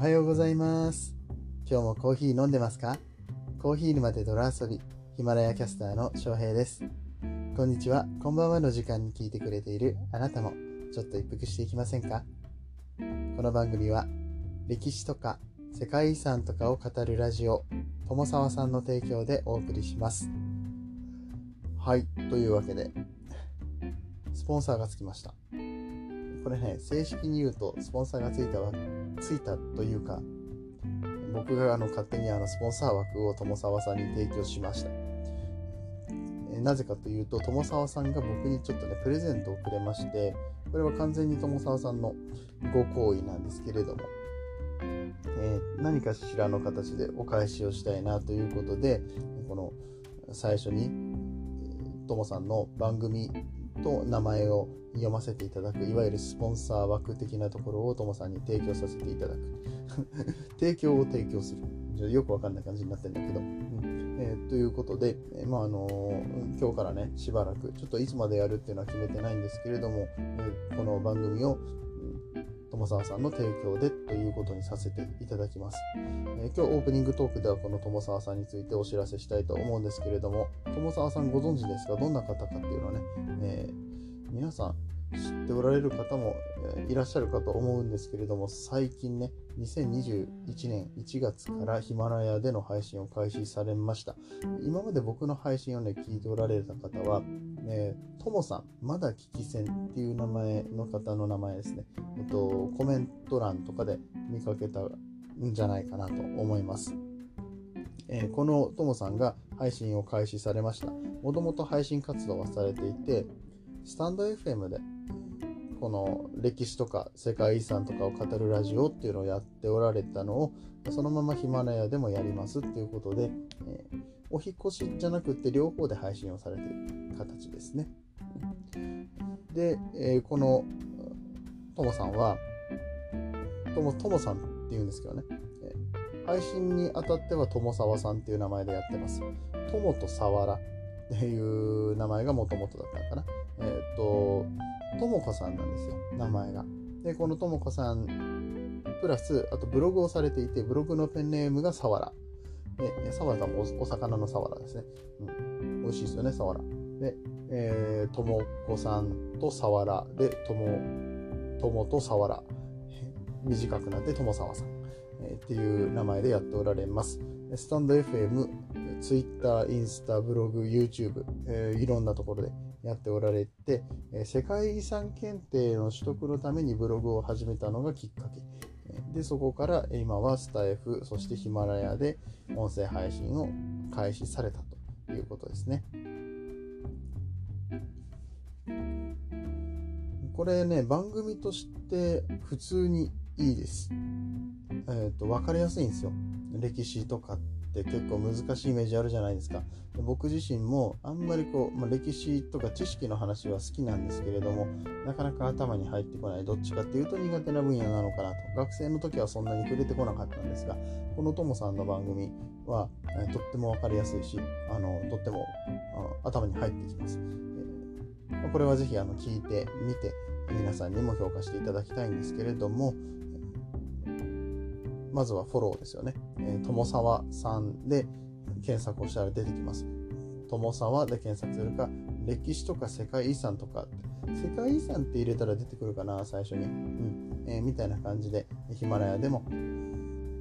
おはようございます。今日もコーヒー飲んでますか？コーヒー沼で泥遊び、ヒマラヤキャスターの翔平です。こんにちは、こんばんはの時間に聞いてくれているあなたも、ちょっと一服していきませんか？この番組は、歴史とか世界遺産とかを語るラジオ、友沢さんの提供でお送りします。はい、というわけで、スポンサーがつきました。これね、正式に言うと、スポンサーがついたわ、ついたというか、僕があの勝手にあのスポンサー枠を友沢さんに提供しました。なぜかというと、友沢さんが僕にちょっとね、プレゼントをくれまして、これは完全に友沢さんのご好意なんですけれども、えー何かしらの形でお返しをしたいなということで、この最初に、えともさんの番組と名前を読ませていただく、いわゆるスポンサー枠的なところをともさんに提供させていただく。提供を提供する。よくわかんない感じになってるんだけど。うんえーということで、えーまああのー今日からね、しばらく、ちょっといつまでやるっていうのは決めてないんですけれども、えこの番組を、友沢さんの提供でということにさせていただきます。えー今日オープニングトークではこの友沢さんについてお知らせしたいと思うんですけれども、友沢さんご存知ですか？どんな方かっていうのはね、えー皆さん知っておられる方も、いらっしゃるかと思うんですけれども、最近ね、2021年1月からヒマラヤでの配信を開始されました。今まで僕の配信をね、聞いておられた方は、えーともさん、まだ聞き戦っていう名前の方の名前ですね。えっと、コメント欄とかで見かけたんじゃないかなと思います。えーこのともさんが配信を開始されました。もともと配信活動はされていて、スタンド FM でこの歴史とか世界遺産とかを語るラジオっていうのをやっておられたのをそのままヒマラヤでもやりますっていうことで、えーお引越しじゃなくて両方で配信をされている形ですね。で、えーこのともさんはともともさんっていうんですけどね、えー配信にあたっては友沢さんっていう名前でやってます。ともとさわらっていう名前がもともとだったのかな。えっ、と、ともこさんなんですよ、名前が。で、このともこさん、プラス、あとブログをされていて、ブログのペンネームがさわら。で、さわらもおお魚のさわらですね。うん。美味しいですよね、さわら。で、えーともこさんとさわらで、とも、ともとさわら。短くなってともさわさん、えーっていう名前でやっておられます。スタンド FM、Twitter、インスタ、ブログ、YouTube、えーいろんなところでやっておられて、えー世界遺産検定の取得のためにブログを始めたのがきっかけ。で、そこから今はスタイフ、そしてヒマラヤで音声配信を開始されたということですね。これね、番組として普通にいいです。えっ、と、わかりやすいんですよ。歴史とかって結構難しいイメージあるじゃないですか。で僕自身もあんまりこう、まあ、歴史とか知識の話は好きなんですけれども、なかなか頭に入ってこない。どっちかっていうと苦手な分野なのかなと。学生の時はそんなに触れてこなかったんですが、このともさんの番組は、えーとってもわかりやすいし、あの、とっても頭に入ってきます。えーこれはぜひあの聞いてみて、皆さんにも評価していただきたいんですけれども、まずはフォローですよね。えー、友沢さんで検索をしたら出てきます。友沢で検索するか、歴史とか世界遺産とか、世界遺産って入れたら出てくるかな、最初に。うん。えーみたいな感じで、ヒマラヤでも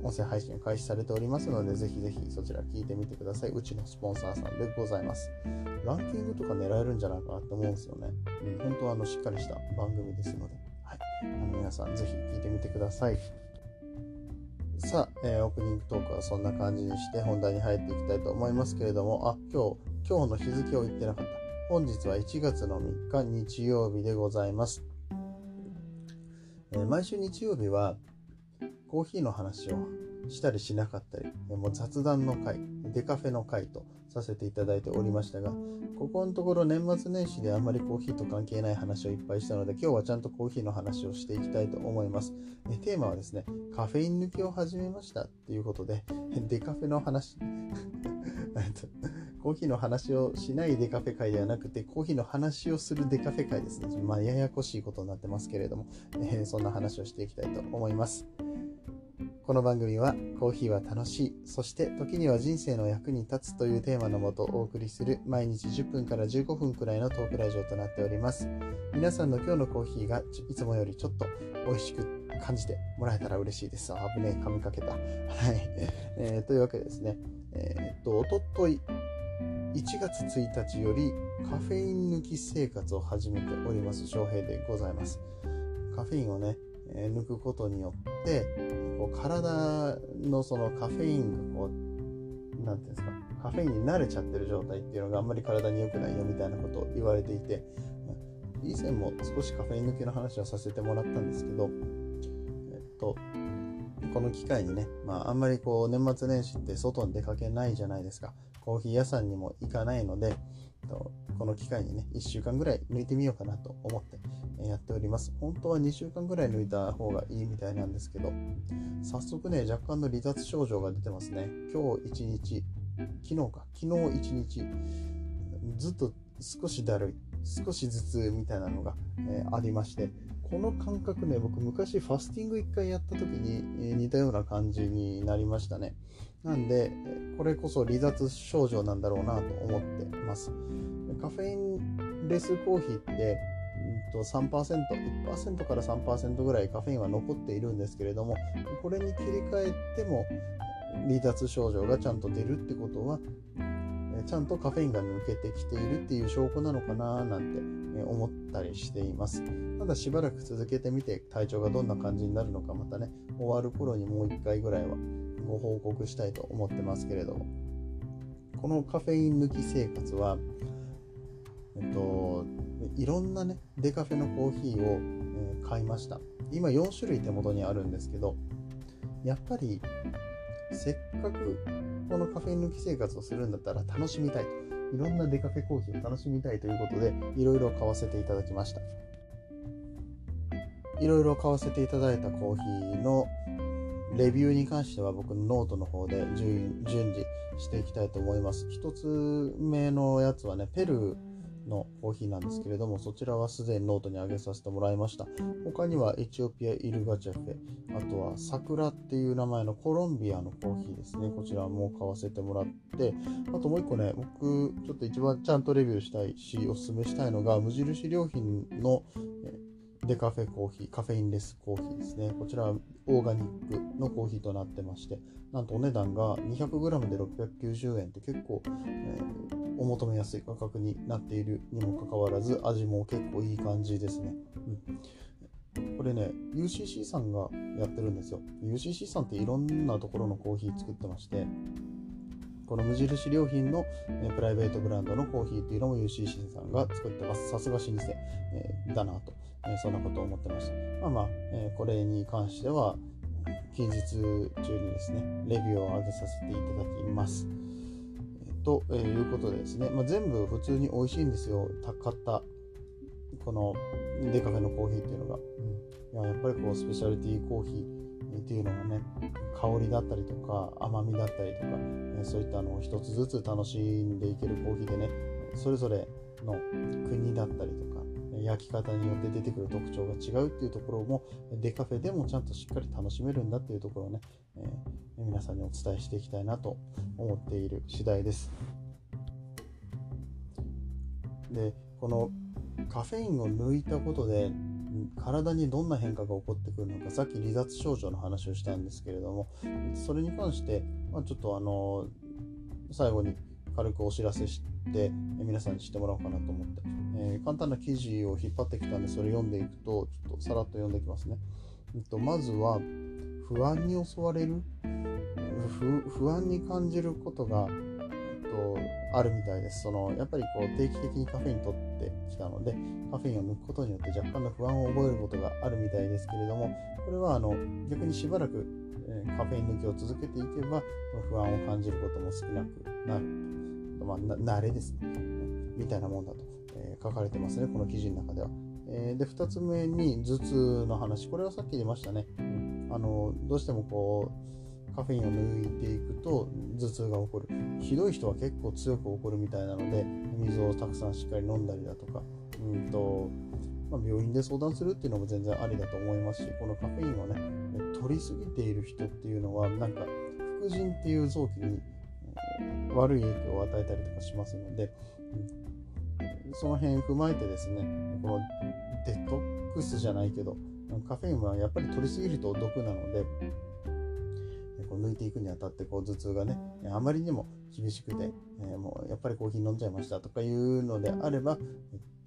音声配信開始されておりますので、ぜひぜひそちら聞いてみてください。うちのスポンサーさんでございます。ランキングとか狙えるんじゃないかなって思うんですよね。うん、本当はあのしっかりした番組ですので、はい、あの皆さんぜひ聞いてみてください。さあ、えーオープニングトークはそんな感じにして本題に入っていきたいと思いますけれども、あ、今日、今日の日付を言ってなかった。本日は1月の3日日曜日でございます。えー毎週日曜日はコーヒーの話をしたりしなかったり、えもう雑談の会、デカフェの会とさせていただいておりましたが、ここのところ年末年始であんまりコーヒーと関係ない話をいっぱいしたので、今日はちゃんとコーヒーの話をしていきたいと思います。えテーマはですね、カフェイン抜きを始めましたっていうことで、デカフェの話、えっとコーヒーの話をしないデカフェ会ではなくて、コーヒーの話をするデカフェ会ですね。まあ、ややこしいことになってますけれども、えーそんな話をしていきたいと思います。この番組はコーヒーは楽しい、そして時には人生の役に立つというテーマのもとお送りする毎日10分から15分くらいのトークラジオとなっております。皆さんの今日のコーヒーがいつもよりちょっと美味しく感じてもらえたら嬉しいです。危ねえ、噛みかけた。はい。えー、というわけでですね、えー、っと、おととい、1月1日よりカフェイン抜き生活を始めております翔平でございます。カフェインをね、え、抜くことによってこう体のそのカフェインがこう何て言うんですかカフェインに慣れちゃってる状態っていうのがあんまり体に良くないよみたいなことを言われていて以前も少しカフェイン抜きの話をさせてもらったんですけどえっとこの機会にね、まあ、あんまりこう年末年始って外に出かけないじゃないですか。コーヒー屋さんにも行かないのでこの機会にね1週間ぐらい抜いてみようかなと思ってやっております。本当は2週間ぐらい抜いた方がいいみたいなんですけど、早速ね、若干の離脱症状が出てますね。今日一日、昨日か、昨日一日、ずっと少しだるい、少し頭痛みたいなのが、えー、ありまして、この感覚ね、僕昔ファスティング1回やった時に、えー、似たような感じになりましたね。なんで、これこそ離脱症状なんだろうなと思ってます。カフェインレスコーヒーって、と3%、1%から3%ぐらいカフェインは残っているんですけれども、これに切り替えても離脱症状がちゃんと出るってことは、ちゃんとカフェインが抜けてきているっていう証拠なのかななんて思ったりしています。ただしばらく続けてみて体調がどんな感じになるのかまたね、終わる頃にもう1回ぐらいはご報告したいと思ってますけれども、このカフェイン抜き生活は、えっと、いろんなね、デカフェのコーヒーを、え買いました。今4種類手元にあるんですけど、やっぱりせっかくこのカフェ抜き生活をするんだったら楽しみたい。いろんなデカフェコーヒーを楽しみたいということで、いろいろ買わせていただきました。いろいろ買わせていただいたコーヒーのレビューに関しては僕のノートの方で順次していきたいと思います。一つ目のやつはね、ペルーのコーヒーなんですけれども、そちらはすでにノートに上げさせてもらいました。他にはエチオピア・イルガチャフェ、あとは桜っていう名前のコロンビアのコーヒーですね。こちらも買わせてもらって、あともう一個ね、僕ちょっと一番ちゃんとレビューしたいし、おすすめしたいのが、無印良品のデカフェコーヒー、カフェインレスコーヒーですね。こちらはオーガニックのコーヒーとなってまして、なんとお値段が 200g で690円って結構、えー、お求めやすい価格になっているにもかかわらず、味も結構いい感じですね。うん、これね、UCC さんがやってるんですよ。UCC さんっていろんなところのコーヒー作ってまして、この無印良品の、えプライベートブランドのコーヒーっていうのも UCC さんが作ってます。さすが老舗、え、だなとえそんなことを思ってました。まあまあ、えこれに関しては、近日中にですね、レビューを上げさせていただきます。と、いうことでですね、まあ、全部普通に美味しいんですよ。買った、このデカフェのコーヒーっていうのが。うん、いややっぱりこう、スペシャリティーコーヒーっていうのがね、香りだったりとか、甘みだったりとか、えそういったのを一つずつ楽しんでいけるコーヒーでね、それぞれの国だったりとか、焼き方によって出てくる特徴が違うっていうところもデカフェでもちゃんとしっかり楽しめるんだっていうところをね、えー、皆さんにお伝えしていきたいなと思っている次第です。でこのカフェインを抜いたことで体にどんな変化が起こってくるのかさっき離脱症状の話をしたんですけれどもそれに関して、まあ、ちょっとあの最後に軽くお知らせして皆さんに知ってもらおうかなと思って、えー、簡単な記事を引っ張ってきたんでそれ読んでいくとちょっとさらっと読んでいきますね、えっと、まずは不安に襲われる？不安に感じることが、と、あるみたいですそのやっぱりこう定期的にカフェイン取ってきたのでカフェインを抜くことによって若干の不安を覚えることがあるみたいですけれどもこれはあの逆にしばらくカフェイン抜きを続けていけば不安を感じることも少なくなるまあ、慣れですね。みたいなもんだと、えー、書かれてますね、この記事の中では。えー、で、2つ目に頭痛の話。これはさっき出ましたね。あのどうしてもこう、カフェインを抜いていくと頭痛が起こる。ひどい人は結構強く起こるみたいなので、水をたくさんしっかり飲んだりだとか、うんと、まあ、病院で相談するっていうのも全然ありだと思いますしこのカフェインをね取りすぎている人っていうのはなんか副腎っていう臓器に悪い影響を与えたりとかしますので、うんその辺踏まえてですねこのデトックスじゃないけどカフェインはやっぱり取りすぎると毒なのでこう抜いていくにあたってこう頭痛がねあまりにも厳しくて、えー、もうやっぱりコーヒー飲んじゃいましたとかいうのであれば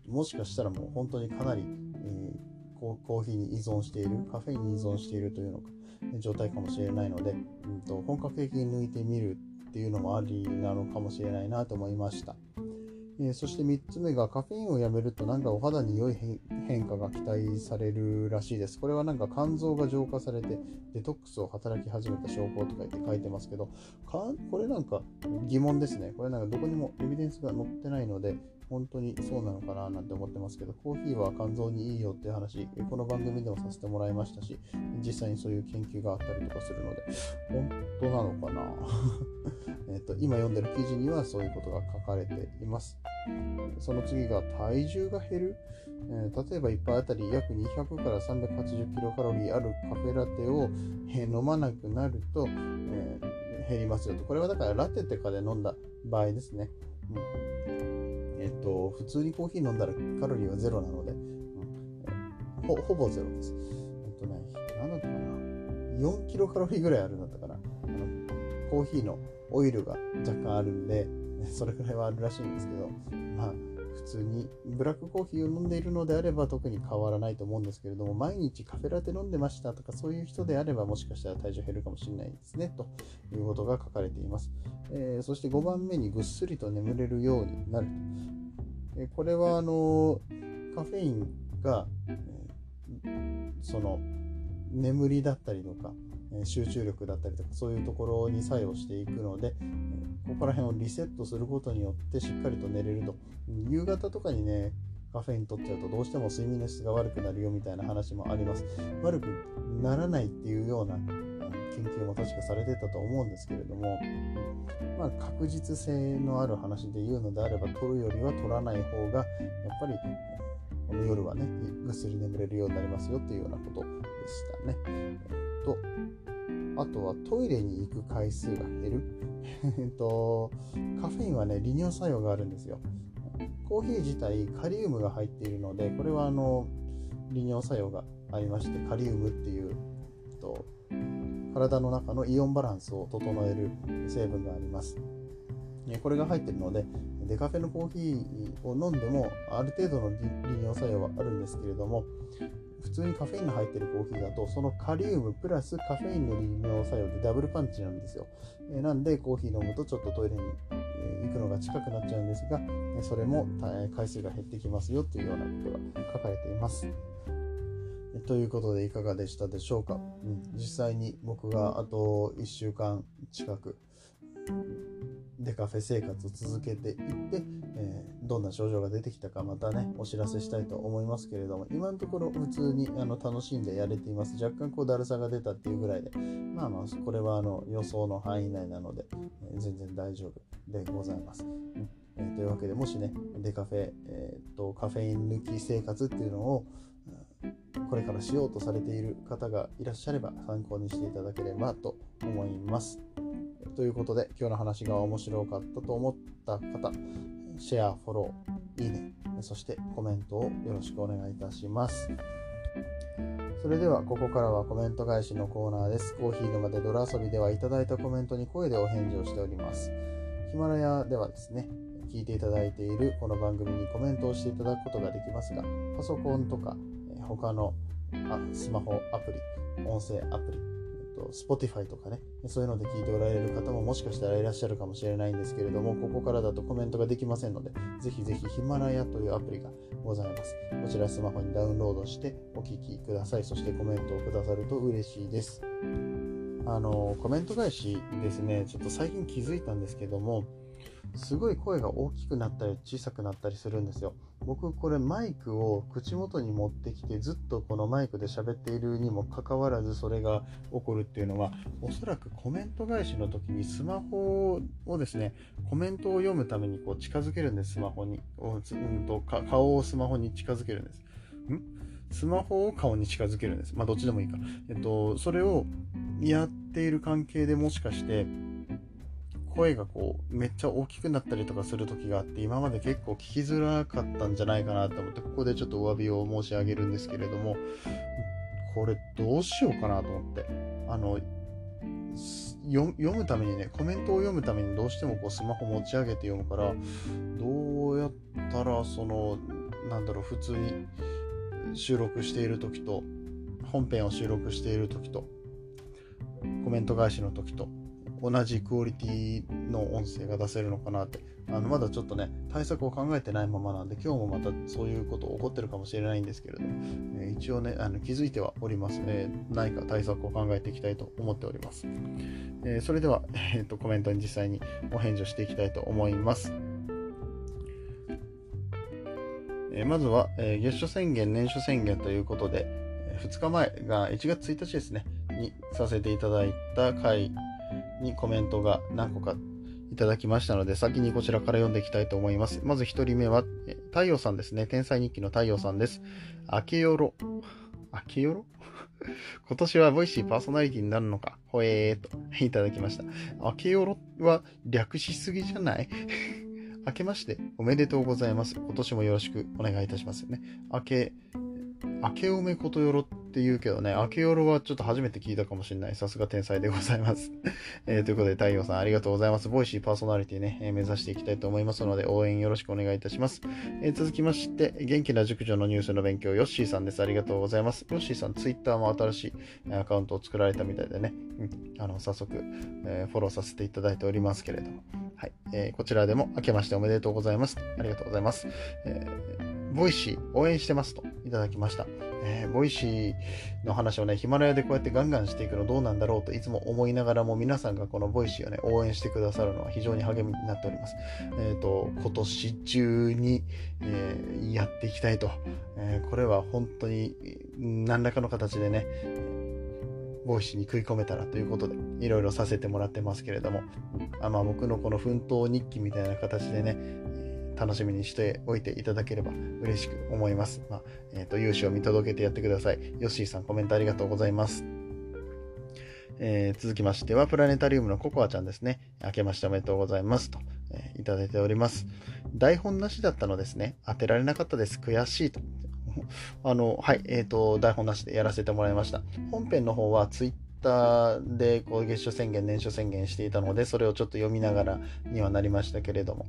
もしかしたらもう本当にかなり、えー、コーヒーに依存しているカフェインに依存しているというのか状態かもしれないので、うんと、本格的に抜いてみるっていうのもありなのかもしれないなと思いました。え、そして3つ目がカフェインをやめるとなんかお肌に良い変化が期待されるらしいです。これはなんか肝臓が浄化されてデトックスを働き始めた証拠とか言って書いてますけど、これなんか疑問ですね。これなんかどこにもエビデンスが載ってないので、本当にそうなのかななんて思ってますけど、コーヒーは肝臓にいいよっていう話、この番組でもさせてもらいましたし、実際にそういう研究があったりとかするので、本当なのかな？えっと今読んでる記事にはそういうことが書かれています。その次が体重が減る。えー、例えば1杯あたり約200から380キロカロリーあるカフェラテを、え、飲まなくなると、えー、減りますよと。これはだからラテとかで飲んだ場合ですね。うんえっと、普通にコーヒー飲んだらカロリーはゼロなので、うん、ほほぼゼロです。えっとね、何だったかな ?4 キロカロリーぐらいあるんだったかな。あのコーヒーのオイルが若干あるんで、それぐらいはあるらしいんですけど、まあ、普通にブラックコーヒーを飲んでいるのであれば特に変わらないと思うんですけれども毎日カフェラテ飲んでましたとかそういう人であればもしかしたら体重減るかもしれないですねということが書かれています、えー、そして5番目にぐっすりと眠れるようになると、えー、これはあのカフェインが、えー、その眠りだったりとか集中力だったりとかそういうところに作用していくのでここら辺をリセットすることによってしっかりと寝れると夕方とかにねカフェイン取っちゃうとどうしても睡眠の質が悪くなるよみたいな話もあります悪くならないっていうような研究も確かされてたと思うんですけれども、まあ、確実性のある話で言うのであれば取るよりは取らない方がやっぱりこの夜はねぐっすり眠れるようになりますよっていうようなことでしたね。とあとはトイレに行く回数が減る。えっと、カフェインはね、利尿作用があるんですよ。コーヒー自体カリウムが入っているので、これはあの利尿作用がありまして、カリウムっていう、と体の中のイオンバランスを整える成分があります。これが入ってるので、デカフェのコーヒーを飲んでもある程度の利尿作用はあるんですけれども、普通にカフェインが入ってるコーヒーだとそのカリウムプラスカフェインの利尿作用でダブルパンチなんですよ、え、なんでコーヒー飲むとちょっとトイレに行くのが近くなっちゃうんですがそれも回数が減ってきますよというようなことが書かれています。ということでいかがでしたでしょうか、うん、実際に僕があと1週間近く。デカフェ生活を続けていって、えー、どんな症状が出てきたかまたねお知らせしたいと思いますけれども今のところ普通にあの楽しんでやれています。若干こうだるさが出たっていうぐらいでまあまあこれはあの予想の範囲内なので、えー、全然大丈夫でございます、うん。えー、というわけでもしねデカフェ、えー、とカフェイン抜き生活っていうのをこれからしようとされている方がいらっしゃれば参考にしていただければと思います。ということで、今日の話が面白かったと思った方、シェア、フォロー、いいね、そしてコメントをよろしくお願いいたします。それでは、ここからはコメント返しのコーナーです。コーヒー沼で泥遊びではいただいたコメントに声でお返事をしております。ヒマラヤではですね、聞いていただいているこの番組にコメントをしていただくことができますが、パソコンとか他のスマホアプリ、音声アプリ、と、Spotify とかね、そういうので聞いておられる方ももしかしたらいらっしゃるかもしれないんですけれども、ここからだとコメントができませんので、ぜひぜひヒマラヤというアプリがございます。こちらスマホにダウンロードしてお聞きください。そしてコメントをくださると嬉しいです。あの、コメント返しですね、ちょっと最近気づいたんですけども、すごい声が大きくなったり小さくなったりするんですよ。僕これマイクを口元に持ってきてずっとこのマイクで喋っているにもかかわらずそれが起こるっていうのはおそらくコメント返しの時にスマホをですねコメントを読むためにこう近づけるんですスマホにうんと顔をスマホに近づけるんですん？スマホを顔に近づけるんです。まあ、どっちでもいいか。えっと、それをやっている関係でもしかして、声がこう、めっちゃ大きくなったりとかする時があって、今まで結構聞きづらかったんじゃないかなと思って、ここでちょっとお詫びを申し上げるんですけれども、これどうしようかなと思って。あの、読むためにね、コメントを読むためにどうしてもこうスマホ持ち上げて読むから、どうやったらその、なんだろう、普通に収録している時と、本編を収録している時と、コメント返しの時と、同じクオリティの音声が出せるのかなって。あのまだちょっとね対策を考えてないままなんで今日もまたそういうこと起こってるかもしれないんですけれども、えー、一応ねあの気づいてはおりますね何か対策を考えていきたいと思っております、えー、それでは、えーと、コメントに実際にお返事をしていきたいと思います。えまずは、え月初宣言、年初宣言ということで、2日前が1月1日ですね、にさせていただいた回にコメントが何個かいただきましたので、先にこちらから読んでいきたいと思います。まず1人目は、太陽さんですね。天才日記の太陽さんです。明けよろ。明けよろ？今年は Voicyパーソナリティになるのか？ほえーと、いただきました。明けよろは略しすぎじゃない？明けましておめでとうございます。今年もよろしくお願いいたしますよね。明け明けおめことよろって言うけどね、明けよろはちょっと初めて聞いたかもしれない。さすが天才でございます。えー、ということで、太陽さんありがとうございます。 Voicyパーソナリティね、えー、目指していきたいと思いますので、応援よろしくお願いいたします。えー、続きまして、元気な熟女のニュースの勉強、ヨッシーさんです。ありがとうございます。ヨッシーさん、ツイッターも新しいアカウントを作られたみたいでね、うん、あの早速、えフォローさせていただいておりますけれども、はい、えこちらでも明けましておめでとうございます。ありがとうございます。え Voicy応援してますといただきました。えー、 Voicyの話をね、ヒマラヤでこうやってガンガンしていくのどうなんだろうといつも思いながらも皆さんがこの Voicyをね、応援してくださるのは非常に励みになっております。えっ、ー、と、今年中に、えー、やっていきたいと、えこれは本当に何らかの形でね、 Voicyに食い込めたらということで、いろいろさせてもらってますけれども、あまあ、僕のこの奮闘日記みたいな形でね、楽しみにしておいていただければ嬉しく思います。まあ、えっ、ー、と、勇姿を見届けてやってください。ヨッシーさんコメントありがとうございます。えー、続きましては、プラネタリウムのココアちゃんですね。明けましておめでとうございますと、えー、いただいております。台本なしだったのですね。当てられなかったです。悔しいと。あの、はい、えっ、ー、と、台本なしでやらせてもらいました。本編の方はツイッターでこう月初宣言、年初宣言していたので、それをちょっと読みながらにはなりましたけれども、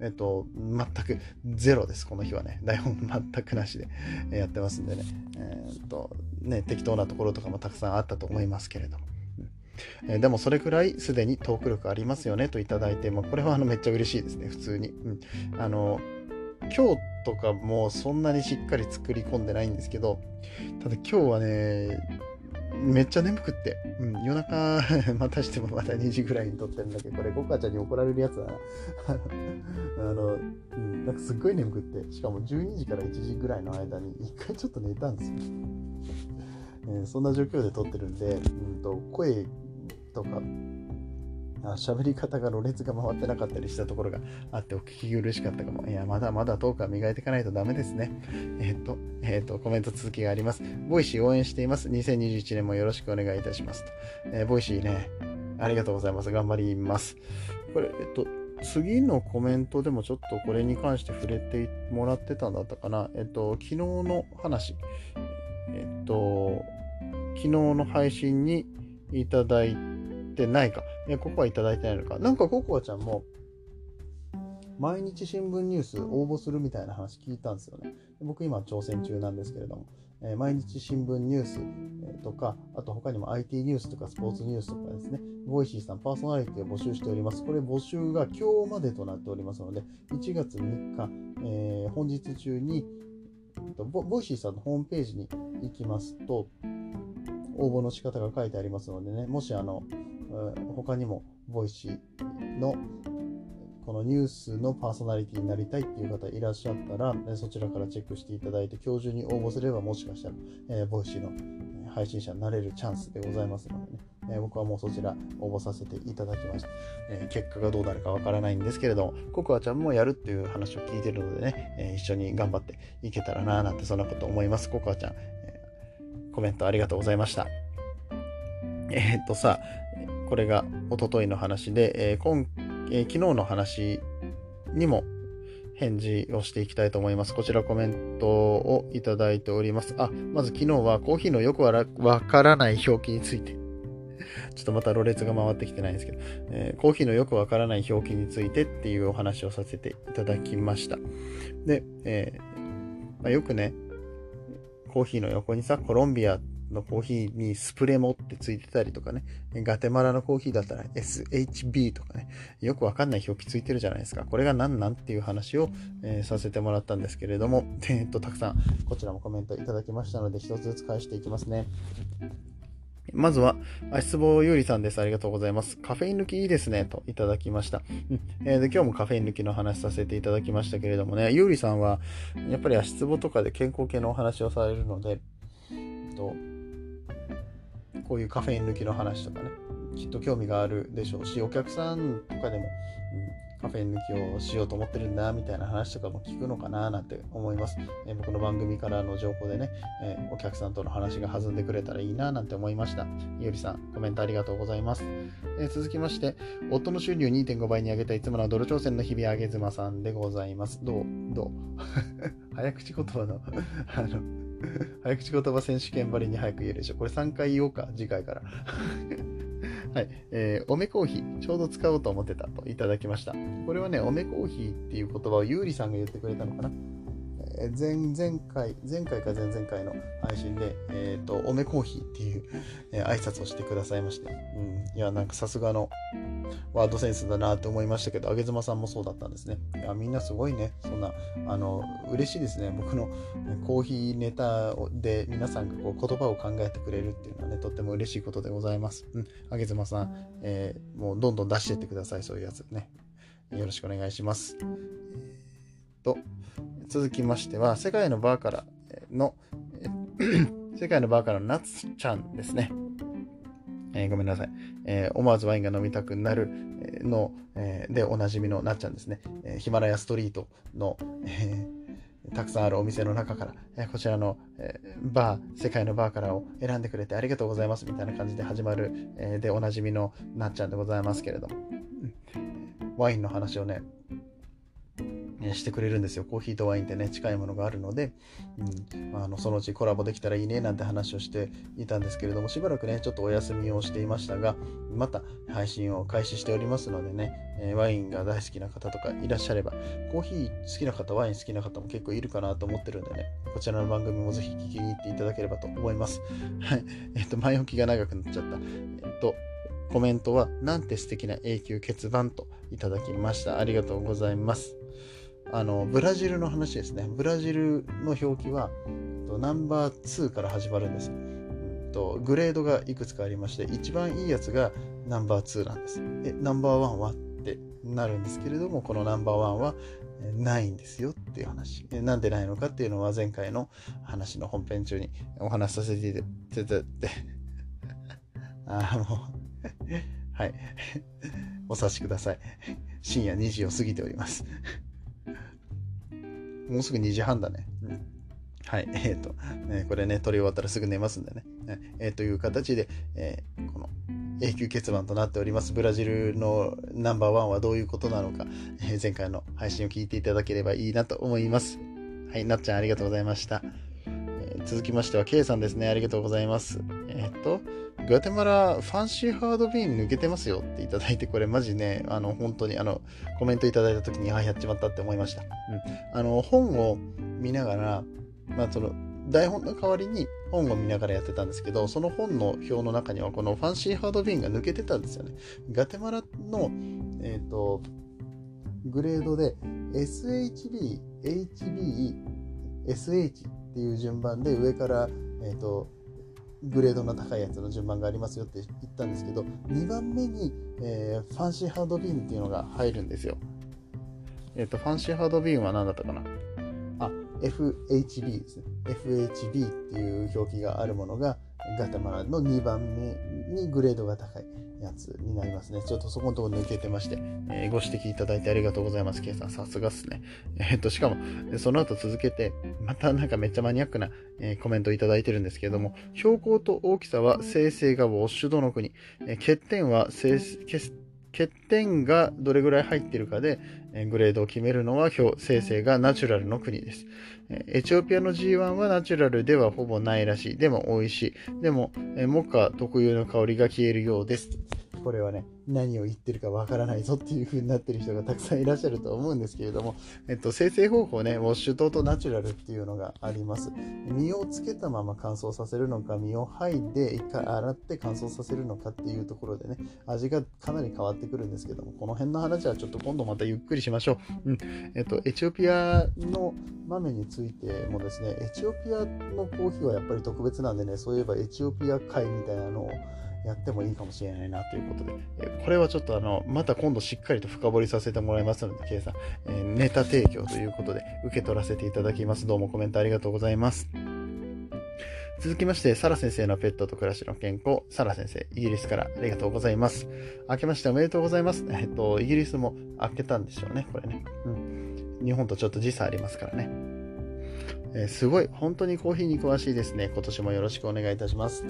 えっと、全くゼロです、この日はね。台本全くなしでやってますんでね。えー、っと、ね、適当なところとかもたくさんあったと思いますけれども。えでもそれくらいすでにトーク力ありますよねといただいて、まあ、これはあのめっちゃ嬉しいですね、普通に。うん、あの今日とかもそんなにしっかり作り込んでないんですけど、ただ今日はね、めっちゃ眠くって、うん、夜中 またしてもまた2時ぐらいに撮ってるんだけど、これ、コカちゃんに怒られるやつだな。あの、うん、なんかすっごい眠くって、しかも12時から1時ぐらいの間に1回ちょっと寝たんですよ。えー、そんな状況で撮ってるんで、うんと、声とか、喋り方がろれつが回ってなかったりしたところがあってお聞き苦しかったかも。いや、まだまだトークは磨いていかないとダメですね。えっ、と、えっ、と、コメント続きがあります。 Voicy応援しています。2021年もよろしくお願いいたしますと。えー、 Voicyね、ありがとうございます。頑張ります。これ、えっと、次のコメントでもちょっとこれに関して触れてもらってたんだったかな。えっと、昨日の話。えっと、昨日の配信にいただいてないか。え、ココアいただいてないのか。なんかココアちゃんも、毎日新聞ニュース応募するみたいな話聞いたんですよね。僕今挑戦中なんですけれども、えー、毎日新聞ニュース、えー、とか、あと他にも IT ニュースとかスポーツニュースとかですね、 Voicyさんパーソナリティを募集しております。これ募集が今日までとなっておりますので、1月3日、えー、本日中にボ、 Voicyさんのホームページに行きますと、応募の仕方が書いてありますのでね、もしあの、他にも Voicyのこのニュースのパーソナリティになりたいっていう方いらっしゃったら、そちらからチェックしていただいて、今日中に応募すればもしかしたら、えー、 Voicyの配信者になれるチャンスでございますのでね、えー、僕はもうそちら応募させていただきました。えー、結果がどうなるかわからないんですけれども、ココアちゃんもやるっていう話を聞いてるのでね、えー、一緒に頑張っていけたらなーなんてそんなこと思います。ココアちゃん、えコメントありがとうございました。えっとさ、これがおとといの話で、え今え昨日の話にも返事をしていきたいと思います。こちらコメントをいただいております。あ、まず昨日はコーヒーのよくわからない表記について ちょっとまたろれつが回ってきてないんですけど、えー、コーヒーのよくわからない表記についてっていうお話をさせていただきました。で、えー、まあ、よくね、コーヒーの横にさ、コロンビアっのコーヒーにスプレモってついてたりとかね、ガテマラのコーヒーだったら SHB とかね、よくわかんない表記ついてるじゃないですか。これが何なんっていう話を、えー、させてもらったんですけれども、えー、っと、たくさんこちらもコメントいただきましたので、一つずつ返していきますね。まずは、足つぼゆうりさんです。ありがとうございます。カフェイン抜きいいですね。といただきました。うんえー、で今日もカフェイン抜きの話させていただきましたけれどもね、ゆうりさんは、やっぱり足つぼとかで健康系のお話をされるので、えっとこういうカフェイン抜きの話とかね、きっと興味があるでしょうし、お客さんとかでも、うん、カフェイン抜きをしようと思ってるんだみたいな話とかも聞くのかななんて思います。えー、僕の番組からの情報でね、えー、お客さんとの話が弾んでくれたらいいななんて思いました。ゆうりさん、コメントありがとうございます。えー、続きまして、夫の収入2.5倍に上げたいつものドル挑戦の日々あげずまさんでございます。どう？どう？早口言葉のあの、早口言葉選手権ばりに早く言えるでしょ。これ3回言おうか、次回から。はい。えー、おめコーヒー、ちょうど使おうと思ってたといただきました。これはね、おめコーヒーっていう言葉をゆうりさんが言ってくれたのかな。前前回、前回か前々回の配信で、えっ、ー、と、おめコーヒーっていう、えー、挨拶をしてくださいまして、うん、いや、なんかさすがのワードセンスだなって思いましたけど、あげずまさんもそうだったんですね。いや、みんなすごいね、そんな、あの、嬉しいですね。僕のコーヒーネタで皆さんがこう言葉を考えてくれるっていうのはね、とっても嬉しいことでございます。うん、あげずまさん、えー、もうどんどん出してってください、そういうやつね。よろしくお願いします。えー、と、続きましては、世界のバーからの、世界のバーからのナツちゃんですね。えー、ごめんなさい、えー、思わずワインが飲みたくなるの、えー、でおなじみのなっちゃんですね。えヒマラヤストリートの、えたくさんあるお店の中から、えこちらの、えバー、世界のバーからを選んでくれてありがとうございますみたいな感じで始まる、えでおなじみのなっちゃんでございますけれども、ワインの話をね、してくれるんですよ。コーヒーとワインってね、近いものがあるので、うんあのそのうちコラボできたらいいねなんて話をしていたんですけれども、しばらくね、ちょっとお休みをしていましたが、また配信を開始しておりますのでね、えワインが大好きな方とかいらっしゃれば、コーヒー好きな方、ワイン好きな方も結構いるかなと思ってるんでね、こちらの番組もぜひ聞きに行っていただければと思います。はい。えっと、前置きが長くなっちゃった。えっと、コメントは、なんて素敵な永久欠番といただきました。ありがとうございます。あのブラジルの話ですね。ブラジルの表記はナンバー2から始まるんです。とグレードがいくつかありまして一番いいやつがナンバー2なんです。えナンバーワンはってなるんですけれどもこのナンバーワンはないんですよっていう話。なんでないのかっていうのは前回の話の本編中にお話しさせていただいて、ああ、もうはい。お察しください。深夜2時を過ぎておりますもうすぐ2時半だね。うん、はい。えっ、ー、と、ね、これね、撮り終わったらすぐ寝ますんでね。えー、という形で、えー、この永久欠番となっておりますブラジルのナンバーワンはどういうことなのか、え、前回の配信を聞いていただければいいなと思います。はい、なっちゃんありがとうございました。え、続きましては、K さんですね。ありがとうございます。えっ、と、グアテマラファンシーハードビーン抜けてますよっていただいて、これマジね、あの、本当にあの、コメントいただいた時に、ああ、やっちまったって思いました。うん。あの、本を見ながら、まあ、その、台本の代わりに本を見ながらやってたんですけど、その本の表の中にはこのファンシーハードビーンが抜けてたんですよね。ガテマラの、えっ、ー、と、グレードで SHB、HB、SH っていう順番で上から、えっ、ー、と、グレードの高いやつの順番がありますよって言ったんですけど、2番目に、えー、ファンシーハードビーンっていうのが入るんですよ。えっ、ー、と、ファンシーハードビーンは何だったかな？あ、FHB ですね。FHB っていう表記があるものがガタマラの2番目にグレードが高いやつになりますね。ちょっとそこのところ抜けてまして、えー、ご指摘いただいてありがとうございます。ケイさん、さすがっすね。えー、っと、しかも、その後続けて、またなんかめっちゃマニアックな、えー、コメントをいただいてるんですけれども、標高と大きさは生成がウォッシュドの国、え欠点は生欠点がどれぐらい入っているかで、えグレードを決めるのは生成がナチュラルの国です。エチオピアの G1 はナチュラルではほぼないらしい。でも美味しい。でも、モカ特有の香りが消えるようです。これはね、何を言ってるかわからないぞっていう風になってる人がたくさんいらっしゃると思うんですけれども、えっと、生成方法ね、ウォッシュ糖とナチュラルっていうのがあります。身をつけたまま乾燥させるのか、身を剥いで一回洗って乾燥させるのかっていうところでね、味がかなり変わってくるんですけども、この辺の話はちょっと今度またゆっくりしましょう。うん。えっと、エチオピアの豆についてもですね、エチオピアのコーヒーはやっぱり特別なんでね、そういえばエチオピア会みたいなのをやってもいいかもしれないなということで、えこれはちょっとあの、また今度しっかりと深掘りさせてもらいますので、K さん、えネタ提供ということで受け取らせていただきます。どうもコメントありがとうございます。続きまして、サラ先生のペットと暮らしの健康、サラ先生、イギリスからありがとうございます。明けましておめでとうございます。えっと、イギリスも明けたんでしょうね、これね。うん。日本とちょっと時差ありますからね。えー、すごい、本当にコーヒーに詳しいですね。今年もよろしくお願いいたします。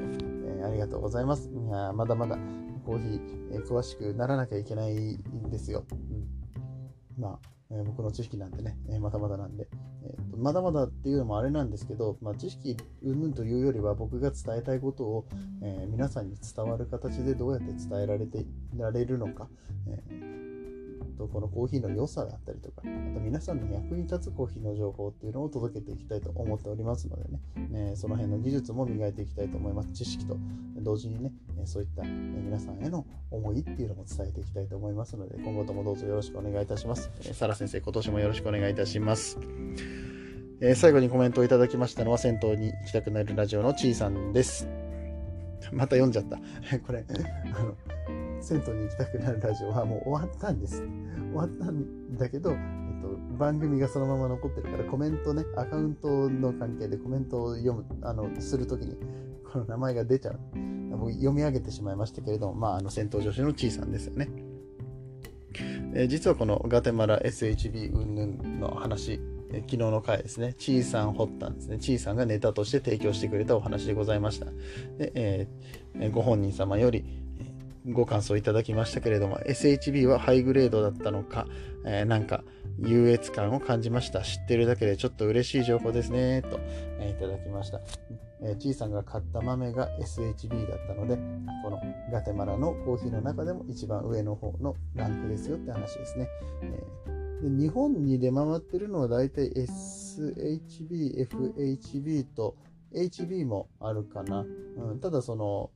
ー、ありがとうございます。いやまだまだコーヒー、えー、詳しくならなきゃいけないんですよ。うん、まあ、え僕の知識なんてね、えまだまだなんで、えーと、まだまだっていうのもあれなんですけど、まあ、知識云々というよりは僕が伝えたいことを、え皆さんに伝わる形でどうやって伝えられてられるのか、えとこのコーヒーの良さだったりとか、あと皆さんの役に立つコーヒーの情報っていうのを届けていきたいと思っておりますのでね、ねその辺の技術も磨いていきたいと思います。知識と同時にね、そういった皆さんへの思いっていうのも伝えていきたいと思いますので、今後ともどうぞよろしくお願いいたします。サラ先生、今年もよろしくお願いいたします。え、最後にコメントをいただきましたのは、銭湯に行きたくなるラジオのちいさんです。また読んじゃった。これ、あの、銭湯に行きたくなるラジオはもう終わったんです。終わったんだけど、えっと、番組がそのまま残ってるからコメントね、アカウントの関係でコメントを読む、あの、するときに、この名前が出ちゃう。僕読み上げてしまいましたけれども、まあ、あの、戦闘女子のちいさんですよね。えー、実はこのガテマラ SHB 云々の話、え、昨日の回ですね、ちいさん掘ったんですね。ちいさんがネタとして提供してくれたお話でございました。で、えー、ご本人様より、ご感想いただきましたけれども、SHB はハイグレードだったのか、えー、なんか優越感を感じました。知ってるだけでちょっと嬉しい情報ですね、と、えー、いただきました。えー、ちいさんが買った豆が SHB だったので、このガテマラのコーヒーの中でも一番上の方のランクですよって話ですね。えー、で日本に出回ってるのはだいたい SHB、FHB と HB もあるかな。うん、ただその、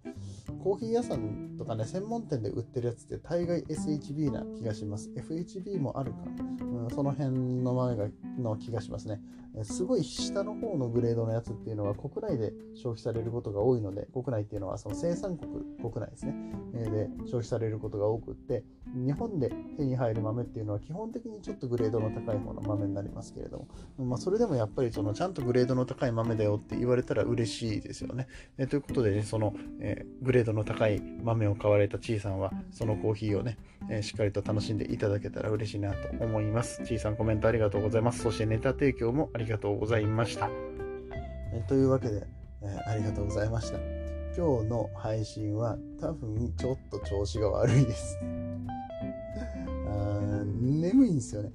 コーヒー屋さんとかね、専門店で売ってるやつって大概 SHB な気がします。FHB もあるかな。うん、その辺の豆がの気がしますね。すごい下の方のグレードのやつっていうのは国内で消費されることが多いので、国内っていうのはその生産国、国内ですね。で消費されることが多くって、日本で手に入る豆っていうのは基本的にちょっとグレードの高い方の豆になりますけれども、まあ、それでもやっぱりそのちゃんとグレードの高い豆だよって言われたら嬉しいですよね。えということで、ね、その、えー、グレードの高い豆を買われたちいさんは、そのコーヒーをね、えー、しっかりと楽しんでいただけたら嬉しいなと思います。ちいさんコメントありがとうございます。そしてネタ提供もありりがとうございました。え、というわけで、えありがとうございました。今日の配信は多分ちょっと調子が悪いです。あ眠いんですよね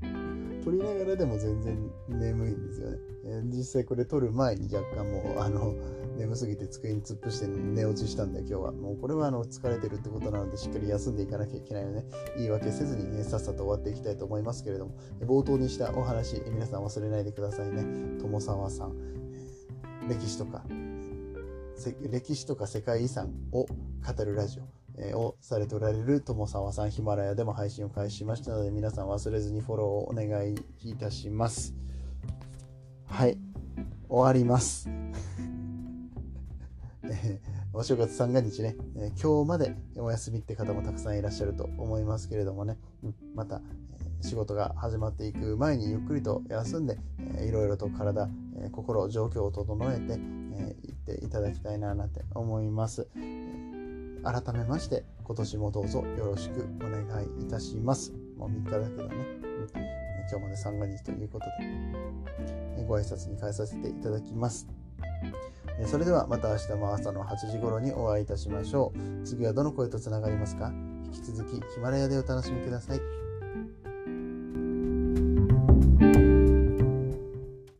撮りながらでも全然眠いんですよね。え実際これ撮る前に若干もうあの眠すぎて机に突っ伏して寝落ちしたんで今日は。もうこれはあの疲れてるってことなのでしっかり休んでいかなきゃいけないので言い訳せずにねさっさと終わっていきたいと思いますけれども。冒頭にしたお話皆さん忘れないでくださいね。友沢さん。歴史とか歴史とか世界遺産を語るラジオ。をされておられる友沢さんヒマラヤでも配信を開始しましたので皆さん忘れずにフォローをお願いいたします。はい。終わります。お正月三が日ね、え今日までお休みって方もたくさんいらっしゃると思いますけれどもね、うん、また、え仕事が始まっていく前にゆっくりと休んで、えー、いろいろと体、えー、心、状況を整えて、えー、行っていただきたいななんて思いますえ。改めまして、今年もどうぞよろしくお願いいたします。もう3日だけどね。うん今日まで三が日ということで、ご挨拶に変えさせていただきます。それではまた明日も朝の8時頃にお会いいたしましょう。次はどの声とつながりますか？引き続きヒマラヤでお楽しみください。